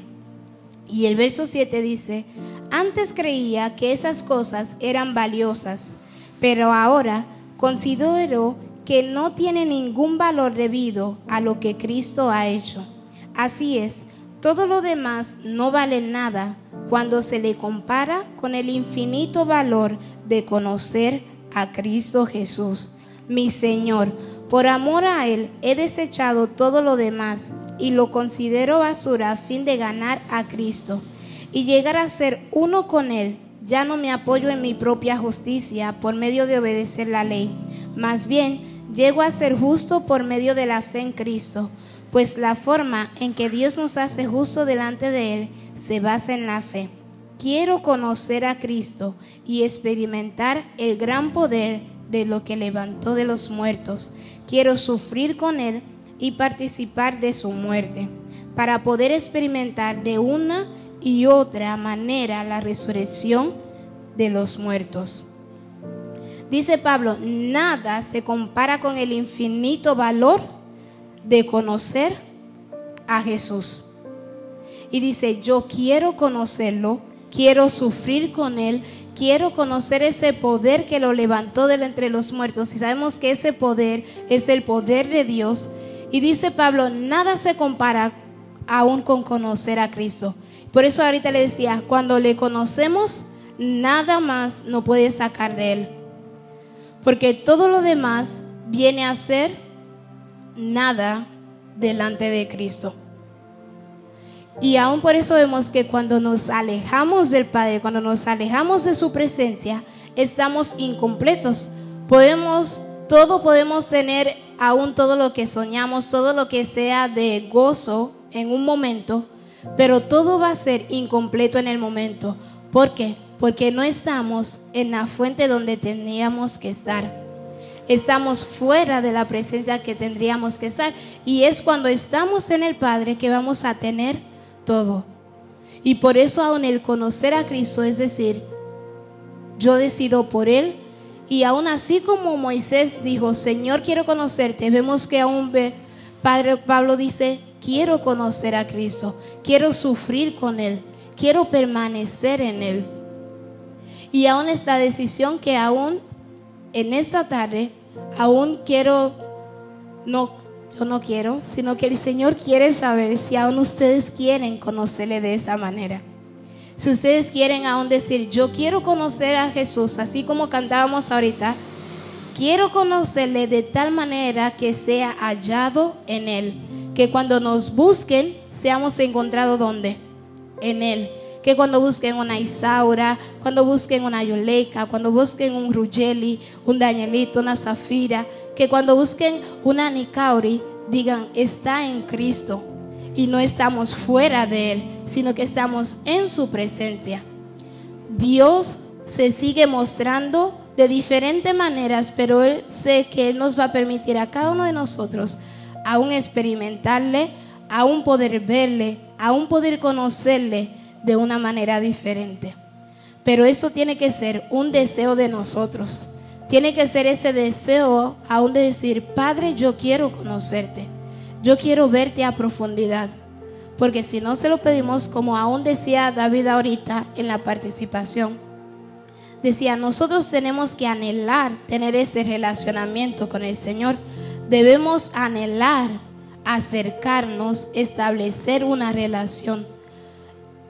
Y el verso 7 dice, antes creía que esas cosas eran valiosas, pero ahora considero que no tiene ningún valor debido a lo que Cristo ha hecho. Así es, todo lo demás no vale nada cuando se le compara con el infinito valor de conocer a Cristo Jesús, mi Señor por amor a Él he desechado todo lo demás y lo considero basura a fin de ganar a Cristo y llegar a ser uno con Él. Ya no me apoyo en mi propia justicia por medio de obedecer la ley. Más bien, llego a ser justo por medio de la fe en Cristo pues la forma en que Dios nos hace justo delante de Él se basa en la fe. Quiero conocer a Cristo y experimentar el gran poder de lo que levantó de los muertos. Quiero sufrir con Él y participar de su muerte, para poder experimentar de una y otra manera la resurrección de los muertos. Dice Pablo, nada se compara con el infinito valor de conocer a Jesús. Y dice, yo quiero conocerlo, quiero sufrir con él, quiero conocer ese poder que lo levantó de entre los muertos. Y sabemos que ese poder es el poder de Dios. Y dice Pablo, nada se compara aún con conocer a Cristo. Por eso ahorita le decía, cuando le conocemos, nada más no puede sacar de él. Porque todo lo demás viene a ser nada delante de Cristo. Y aún por eso vemos que cuando nos alejamos del Padre, cuando nos alejamos de su presencia, estamos incompletos. Podemos, todo podemos tener aún todo lo que soñamos, todo lo que sea de gozo en un momento, pero todo va a ser incompleto en el momento. ¿Por qué? Porque no estamos en la fuente donde teníamos que estar. Estamos fuera de la presencia que tendríamos que estar. Y es cuando estamos en el Padre que vamos a tener todo. Y por eso aún el conocer a Cristo, es decir, yo decido por Él. Y aún así como Moisés dijo, Señor, quiero conocerte, vemos que aún Padre Pablo dice, quiero conocer a Cristo, quiero sufrir con Él, quiero permanecer en Él. Y aún esta decisión que aún en esta tarde, aún quiero no yo no quiero, sino que el Señor quiere saber si aún ustedes quieren conocerle de esa manera. Si ustedes quieren aún decir, yo quiero conocer a Jesús, así como cantábamos ahorita, quiero conocerle de tal manera que sea hallado en Él. Que cuando nos busquen, seamos encontrados donde? En Él. Que cuando busquen una Isaura, cuando busquen una Yoleika, cuando busquen un Ruggeli, un Danielito, una Zafira, que cuando busquen una Nicauri, digan, está en Cristo y no estamos fuera de Él, sino que estamos en su presencia. Dios se sigue mostrando de diferentes maneras, pero Él sé que Él nos va a permitir a cada uno de nosotros aún experimentarle, aún poder verle, aún poder conocerle de una manera diferente. Pero eso tiene que ser un deseo de nosotros. Tiene que ser ese deseo aún de decir, Padre, yo quiero conocerte. Yo quiero verte a profundidad. Porque si no se lo pedimos, como aún decía David ahorita en la participación, decía, nosotros tenemos que anhelar tener ese relacionamiento con el Señor. Debemos anhelar acercarnos, establecer una relación.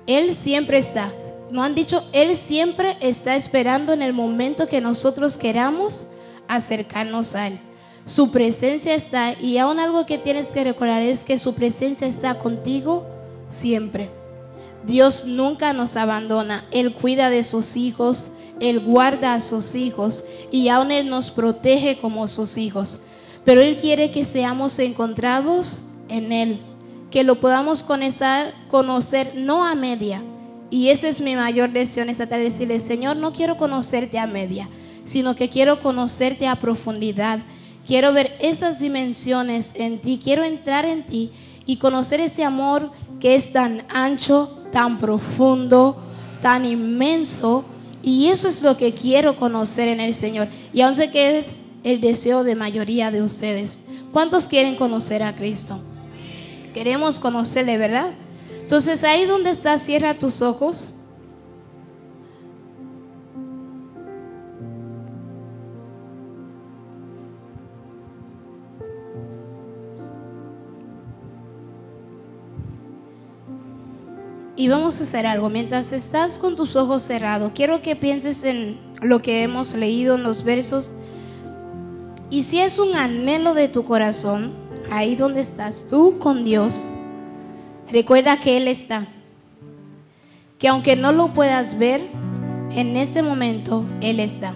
Él siempre está. No han dicho, Él siempre está esperando en el momento que nosotros queramos acercarnos a Él. Su presencia está y aún algo que tienes que recordar es que su presencia está contigo siempre. Dios nunca nos abandona. Él cuida de sus hijos, Él guarda a sus hijos y aún Él nos protege como sus hijos. Pero Él quiere que seamos encontrados en Él, que lo podamos conocer, conocer no a media, y esa es mi mayor deseo en esta tarde, decirle, Señor, no quiero conocerte a media, sino que quiero conocerte a profundidad. Quiero ver esas dimensiones en ti, quiero entrar en ti y conocer ese amor que es tan ancho, tan profundo, tan inmenso. Y eso es lo que quiero conocer en el Señor. Y aún sé que es el deseo de mayoría de ustedes. ¿Cuántos quieren conocer a Cristo? Queremos conocerle, ¿verdad? Entonces ahí donde estás, cierra tus ojos. Y vamos a hacer algo. Mientras estás con tus ojos cerrados, quiero que pienses en lo que hemos leído en los versos. Y si es un anhelo de tu corazón, ahí donde estás tú con Dios, Recuerda que Él está. Que aunque no lo puedas ver, en ese momento Él está.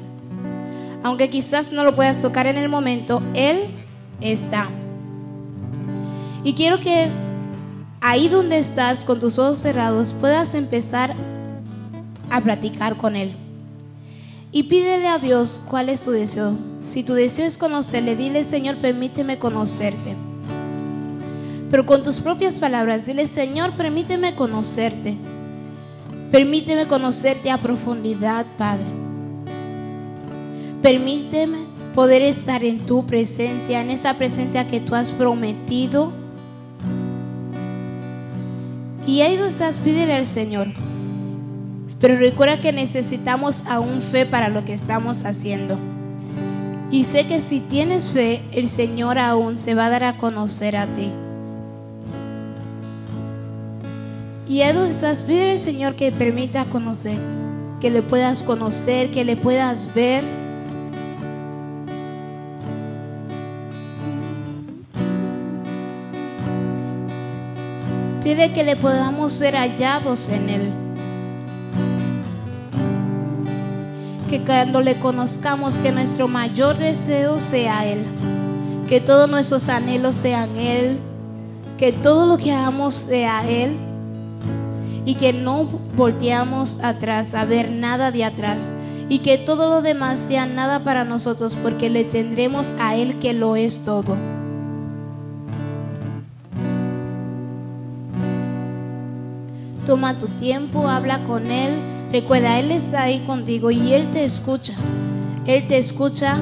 Aunque quizás no lo puedas tocar en el momento, Él está. Y quiero que ahí donde estás, con tus ojos cerrados, puedas empezar a platicar con Él. Y pídele a Dios cuál es tu deseo. Si tu deseo es conocerle, dile, Señor, permíteme conocerte. Pero con tus propias palabras, dile, Señor, permíteme conocerte. Permíteme conocerte a profundidad, Padre. Permíteme poder estar en tu presencia, en esa presencia que tú has prometido. Y ahí donde estás, pídele al Señor. Pero recuerda que necesitamos aún fe para lo que estamos haciendo. Y sé que si tienes fe, el Señor aún se va a dar a conocer a ti. Y donde estás, pide al Señor que permita conocer, que le puedas conocer, que le puedas ver. Pide que le podamos ser hallados en Él. Que cuando le conozcamos, que nuestro mayor deseo sea Él. Que todos nuestros anhelos sean Él. Que todo lo que hagamos sea Él. Y que no volteamos atrás a ver nada de atrás. Y que todo lo demás sea nada para nosotros porque le tendremos a Él que lo es todo. Toma tu tiempo, habla con Él. Recuerda, Él está ahí contigo y Él te escucha. Él te escucha,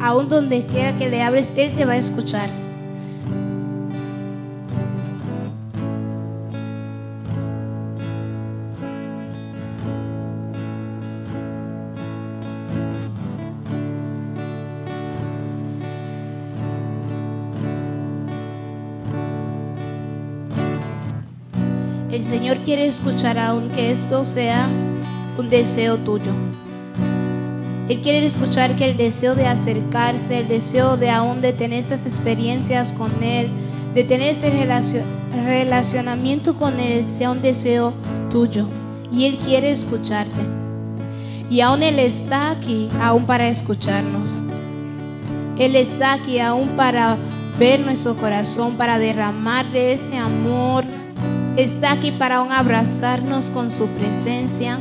aun donde quiera que le hables, Él te va a escuchar. El Señor quiere escuchar aunque esto sea un deseo tuyo. Él quiere escuchar que el deseo de acercarse, el deseo de aún de tener esas experiencias con Él, de tener ese relacion relacionamiento con Él, sea un deseo tuyo. Y Él quiere escucharte. Y aún Él está aquí, aún para escucharnos. Él está aquí aún para ver nuestro corazón, para derramar de ese amor. Está aquí para aún abrazarnos con su presencia.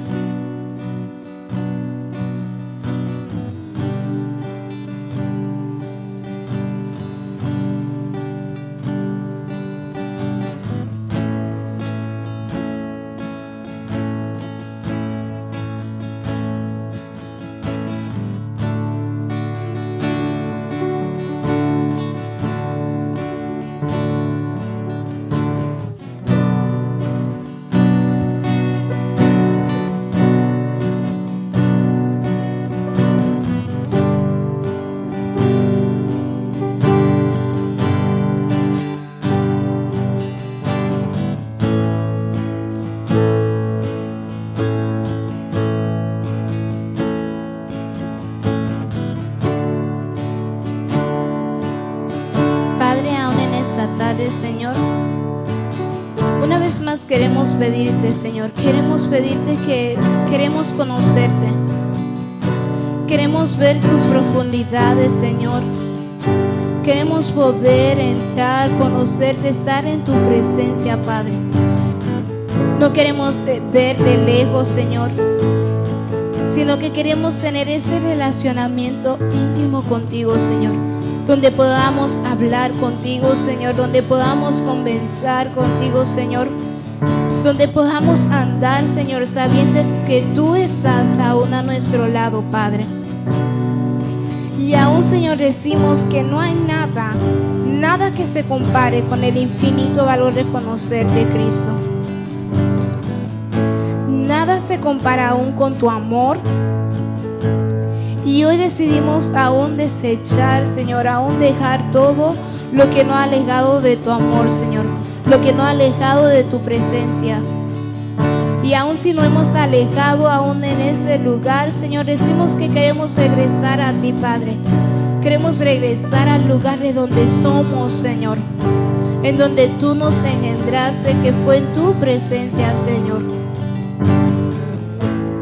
Queremos pedirte, Señor, queremos pedirte que queremos conocerte. Queremos ver tus profundidades, Señor. Queremos poder entrar, conocerte, estar en tu presencia, Padre. No queremos eh, ver de lejos, Señor, sino que queremos tener ese relacionamiento íntimo contigo, Señor. Donde podamos hablar contigo, Señor. Donde podamos conversar contigo, Señor. Donde podamos andar, Señor, sabiendo que tú estás aún a nuestro lado, Padre. Y aún, Señor, decimos que no hay nada, nada que se compare con el infinito valor de conocer de Cristo. Nada se compara aún con tu amor. Y hoy decidimos aún desechar, Señor, aún dejar todo lo que nos ha alejado de tu amor, Señor. Lo que nos ha alejado de tu presencia. Y aún si no hemos alejado aún en ese lugar, Señor, decimos que queremos regresar a ti, Padre. Queremos regresar al lugar de donde somos, Señor. En donde tú nos engendraste, que fue en tu presencia, Señor.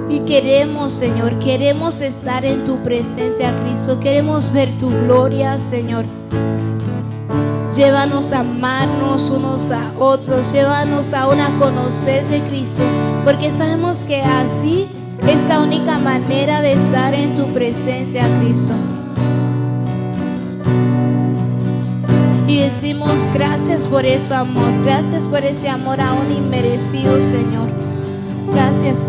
Y queremos, Señor, queremos estar en tu presencia, Cristo. Queremos ver tu gloria, Señor. Llévanos a amarnos unos a otros, llévanos aún a conocer de Cristo, porque sabemos que así es la única manera de estar en tu presencia, Cristo. Y decimos gracias por eso, amor, gracias por ese amor aún inmerecido, Señor. Gracias,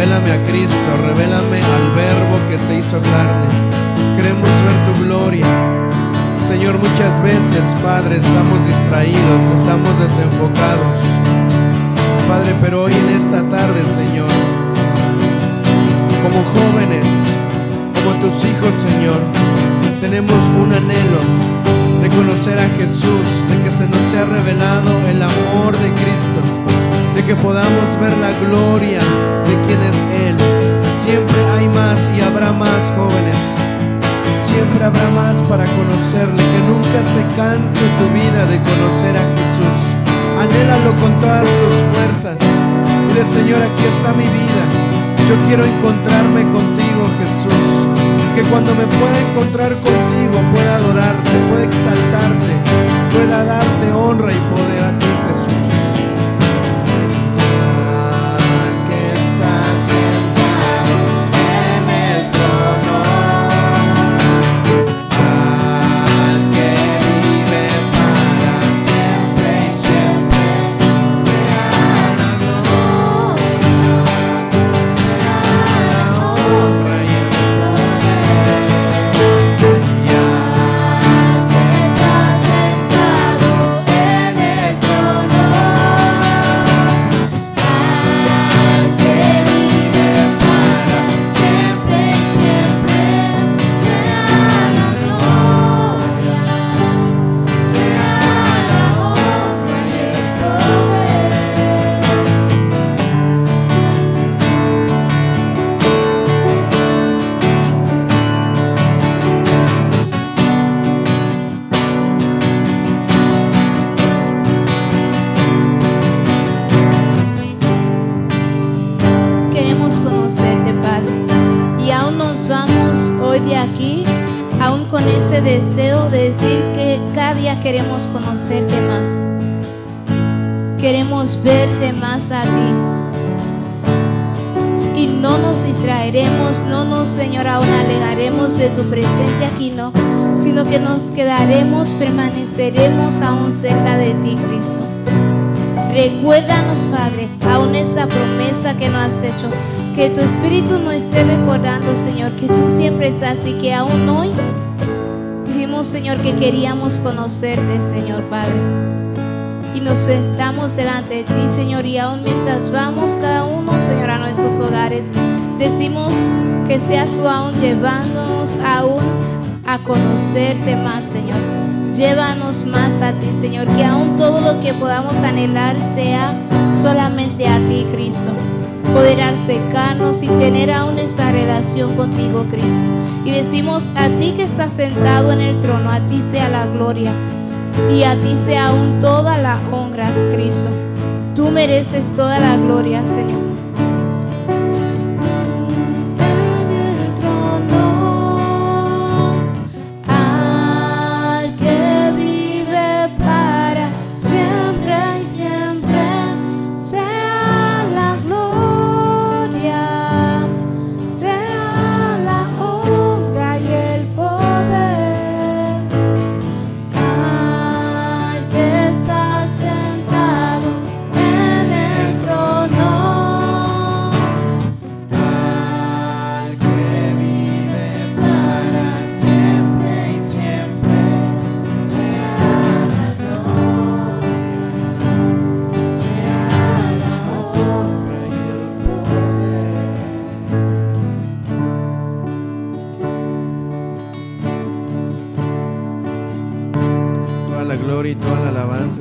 revélame a Cristo, revélame al Verbo que se hizo carne. Queremos ver tu gloria. Señor, muchas veces, Padre, estamos distraídos, estamos desenfocados. Padre, pero hoy en esta tarde, Señor, como jóvenes, como tus hijos, Señor, tenemos un anhelo de conocer a Jesús, de que se nos sea revelado el amor de Cristo, que podamos ver la gloria de quien es Él. Siempre hay más y habrá más jóvenes. Siempre habrá más para conocerle, que nunca se canse tu vida de conocer a Jesús. Anhélalo con todas tus fuerzas. Dile, Señor, aquí está mi vida. Yo quiero encontrarme contigo, Jesús. Que cuando me pueda encontrar contigo pueda adorarte, pueda exaltarte, pueda darte honra y poder
conocerte más. Queremos verte más a ti. Y no nos distraeremos, no nos, Señor, aún alejaremos de tu presencia aquí, no, sino que nos quedaremos, permaneceremos aún cerca de ti, Cristo. Recuérdanos, Padre, aún esta promesa que nos has hecho. Que tu Espíritu nos esté recordando, Señor, que tú siempre estás y que aún hoy Señor, que queríamos conocerte, Señor Padre. Y nos sentamos delante de ti, Señor, y aún mientras vamos cada uno, Señor, a nuestros hogares, decimos que seas tú aún llevándonos aún a conocerte más, Señor. Llévanos más a ti, Señor, que aún todo lo que podamos anhelar sea solamente a ti, Cristo. Poder acercarnos y tener aún esa relación contigo, Cristo. Y decimos, a ti que estás sentado en el trono, a ti sea la gloria. Y a ti sea aún toda la honra, Cristo. Tú mereces toda la gloria, Señor.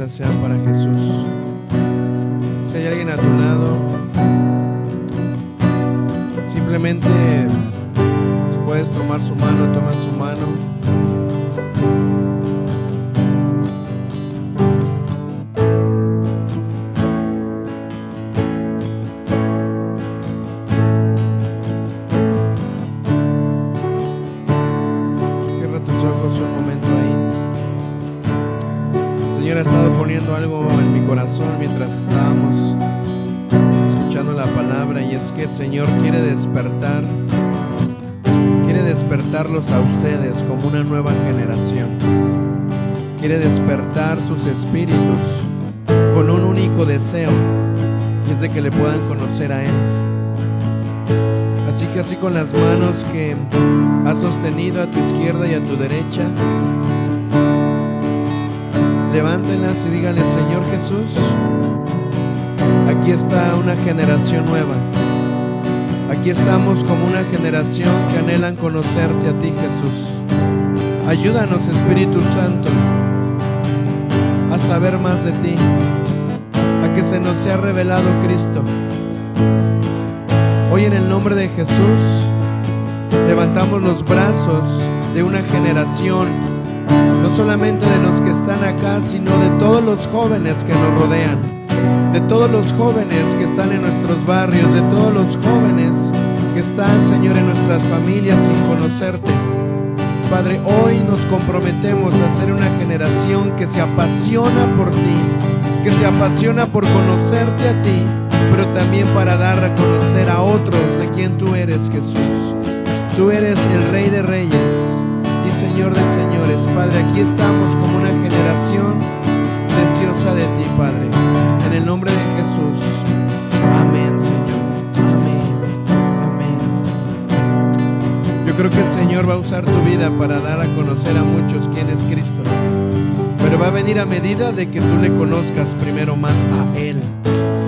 Sean para. Quiere despertar sus espíritus con un único deseo, y es de que le puedan conocer a Él. Así que así con las manos que has sostenido a tu izquierda y a tu derecha, levántenlas y díganle, Señor Jesús, aquí está una generación nueva. Aquí estamos como una generación que anhelan conocerte a ti, Jesús. Ayúdanos, Espíritu Santo, saber más de ti, a que se nos sea revelado Cristo. Hoy en el nombre de Jesús levantamos los brazos de una generación, no solamente de los que están acá, sino de todos los jóvenes que nos rodean, de todos los jóvenes que están en nuestros barrios, de todos los jóvenes que están, Señor, en nuestras familias sin conocerte. Padre, hoy nos comprometemos a ser una generación que se apasiona por ti, que se apasiona por conocerte a ti, pero también para dar a conocer a otros de quien tú eres, Jesús. Tú eres el Rey de Reyes y Señor de Señores. Padre, aquí estamos como una generación deseosa de ti, Padre. En el nombre de Jesús. Creo que el Señor va a usar tu vida para dar a conocer a muchos quién es Cristo. Pero va a venir a medida de que tú le conozcas primero más a Él,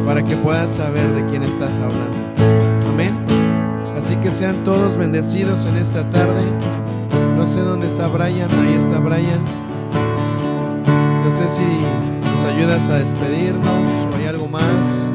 para que puedas saber de quién estás hablando. Amén. Así que sean todos bendecidos en esta tarde. No sé dónde está Brian, ahí está Brian. No sé si nos ayudas a despedirnos o hay algo más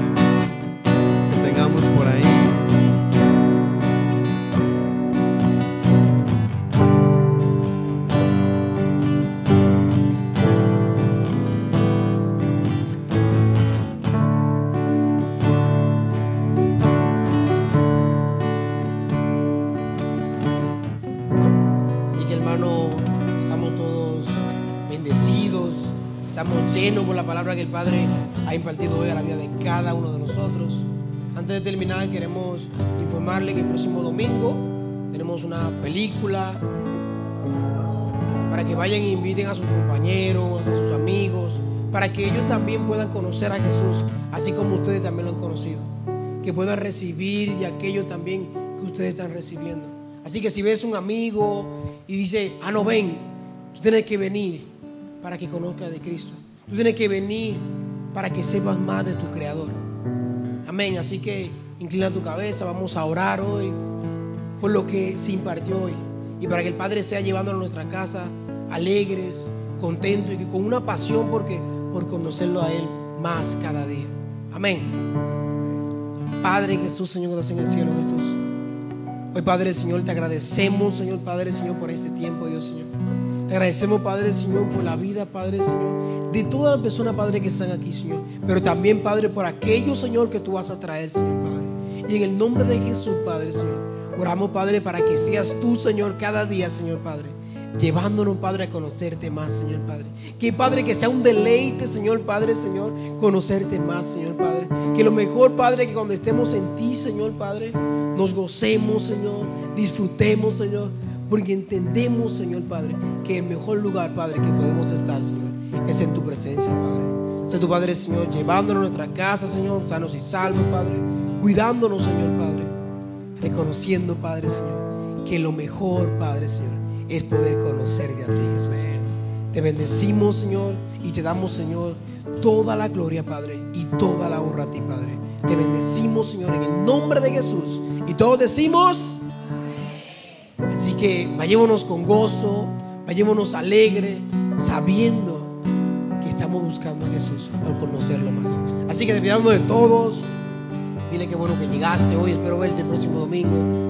Padre ha impartido hoy a la vida de cada uno de nosotros. Antes de terminar, queremos informarle que el próximo domingo tenemos una película para que vayan e inviten a sus compañeros, a sus amigos, para que ellos también puedan conocer a Jesús, así como ustedes también lo han conocido. Que puedan recibir de aquello también que ustedes están recibiendo. Así que si ves un amigo y dice, ah, no ven, tú tienes que venir para que conozcas de Cristo. Tú tienes que venir para que sepas más de tu Creador. Amén. Así que inclina tu cabeza, vamos a orar hoy por lo que se impartió hoy. Y para que el Padre sea llevándonos a nuestra casa alegres, contentos y con una pasión porque, por conocerlo a Él más cada día. Amén. Padre Jesús, Señor, que estás en el cielo, Jesús. Hoy, Padre Señor, te agradecemos, Señor, Padre Señor, por este tiempo, Dios Señor. Te agradecemos, Padre Señor, por la vida, Padre Señor, de todas las personas, Padre, que están aquí, Señor. Pero también, Padre, por aquellos, Señor, que tú vas a traer, Señor, Padre. Y en el nombre de Jesús, Padre, Señor, oramos, Padre, para que seas tú, Señor, cada día, Señor, Padre. Llevándonos, Padre, a conocerte más, Señor Padre. Que, Padre, que sea un deleite, Señor Padre, Señor, conocerte más, Señor Padre. Que lo mejor, Padre, que cuando estemos en ti, Señor Padre, nos gocemos, Señor, disfrutemos, Señor, porque entendemos, Señor Padre, que el mejor lugar, Padre, que podemos estar, Señor, es en tu presencia, Padre. Sé tu Padre, Señor, llevándonos a nuestra casa, Señor, sanos y salvos, Padre, cuidándonos, Señor Padre, reconociendo, Padre, Señor, que lo mejor, Padre, Señor, es poder conocerte a ti, Jesús. Te bendecimos, Señor, y te damos, Señor, toda la gloria, Padre, y toda la honra a ti, Padre. Te bendecimos, Señor, en el nombre de Jesús. Y todos decimos, así que vayémonos con gozo, vayémonos alegre, sabiendo que estamos buscando a Jesús por conocerlo más. Así que despidamos de todos. Dile que bueno que llegaste hoy, espero verte el próximo domingo.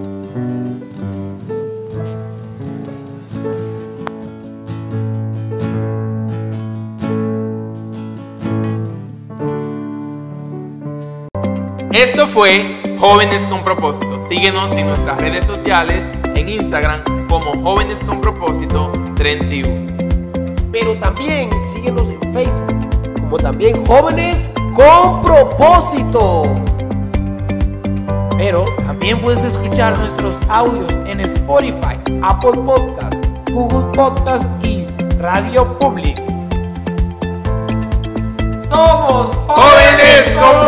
Esto fue Jóvenes con Propósito. Síguenos en nuestras redes sociales, en Instagram como Jóvenes con Propósito 31.
Pero también síguenos en Facebook, como también Jóvenes con Propósito.
Pero también puedes escuchar nuestros audios en Spotify, Apple Podcast, Google Podcast y Radio Public. Somos
Jóvenes con